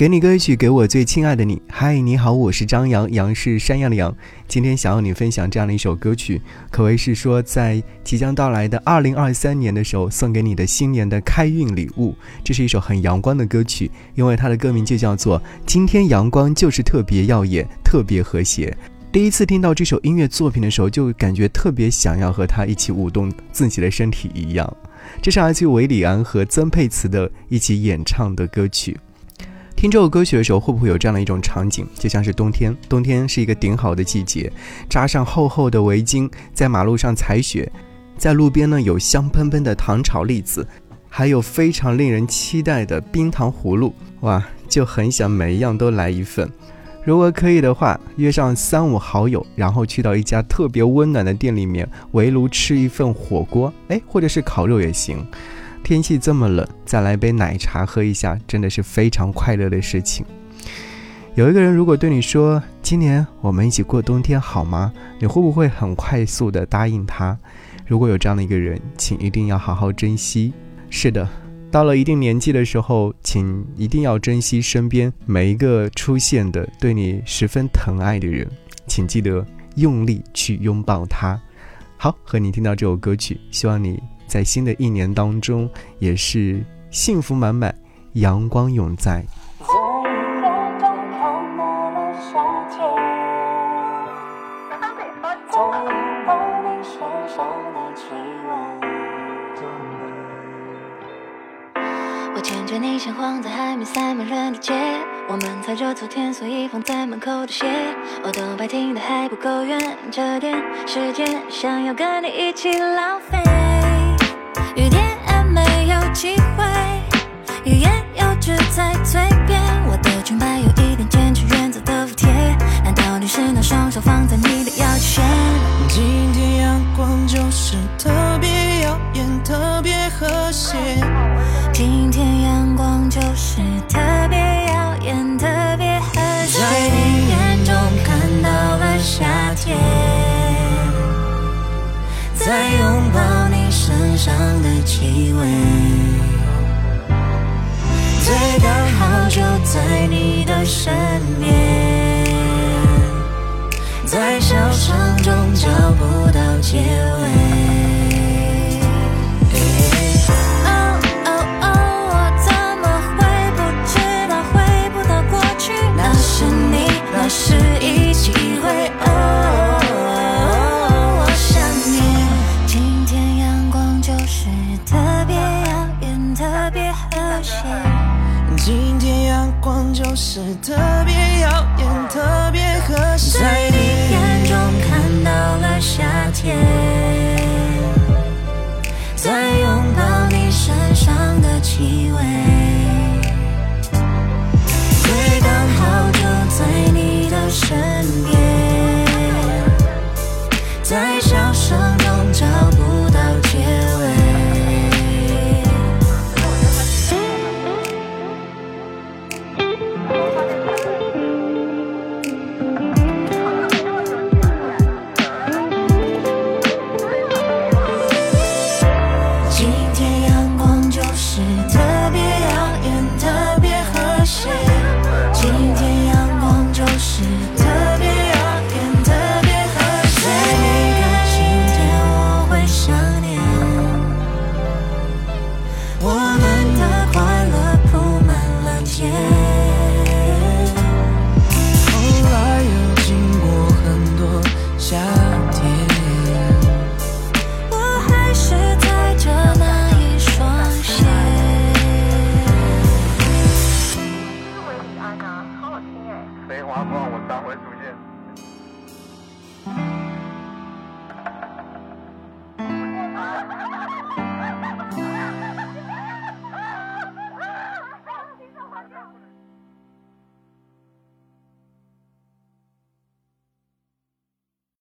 给你歌曲，给我最亲爱的你。嗨，你好，我是张扬，杨是山羊的羊。今天想要你分享这样的一首歌曲，可谓是说在即将到来的二零二三年的时候，送给你的新年的开运礼物。这是一首很阳光的歌曲，因为它的歌名就叫做《今天阳光就是特别耀眼，特别和谐》。第一次听到这首音乐作品的时候，就感觉特别想要和他一起舞动自己的身体一样。这是来自于韦礼安和曾沛慈的一起演唱的歌曲。听这首歌曲的时候，会不会有这样的一种场景？就像是冬天，冬天是一个顶好的季节，扎上厚厚的围巾，在马路上踩雪，在路边呢有香喷喷的糖炒栗子，还有非常令人期待的冰糖葫芦，哇，就很想每一样都来一份。如果可以的话，约上三五好友，然后去到一家特别温暖的店里面围炉吃一份火锅，哎，或者是烤肉也行。天气这么冷，再来杯奶茶喝一下，真的是非常快乐的事情。有一个人如果对你说：“今年我们一起过冬天好吗？”你会不会很快速的答应他？如果有这样的一个人，请一定要好好珍惜。是的，到了一定年纪的时候，请一定要珍惜身边每一个出现的对你十分疼爱的人，请记得用力去拥抱他。好，和你听到这首歌曲，希望你。在新的一年当中，也是幸福满满，阳光永在。我牵着你，先晃在还没塞满人的街。我们踩着昨天，所以放在门口的鞋。我都白听的还不够远，这点时间想要跟你一起浪费。机会，欲言又止在嘴边。我的裙摆有一点坚持原则的服帖，难道你是那双手放在你的腰间？今天阳光就是特别耀眼，特别和谐。上的气味。最刚好就在你的身边，在笑声中找不到结尾。是特别耀眼，特别合适。在你眼中看到了夏天，在拥抱你身上的气味，最刚好就在你的身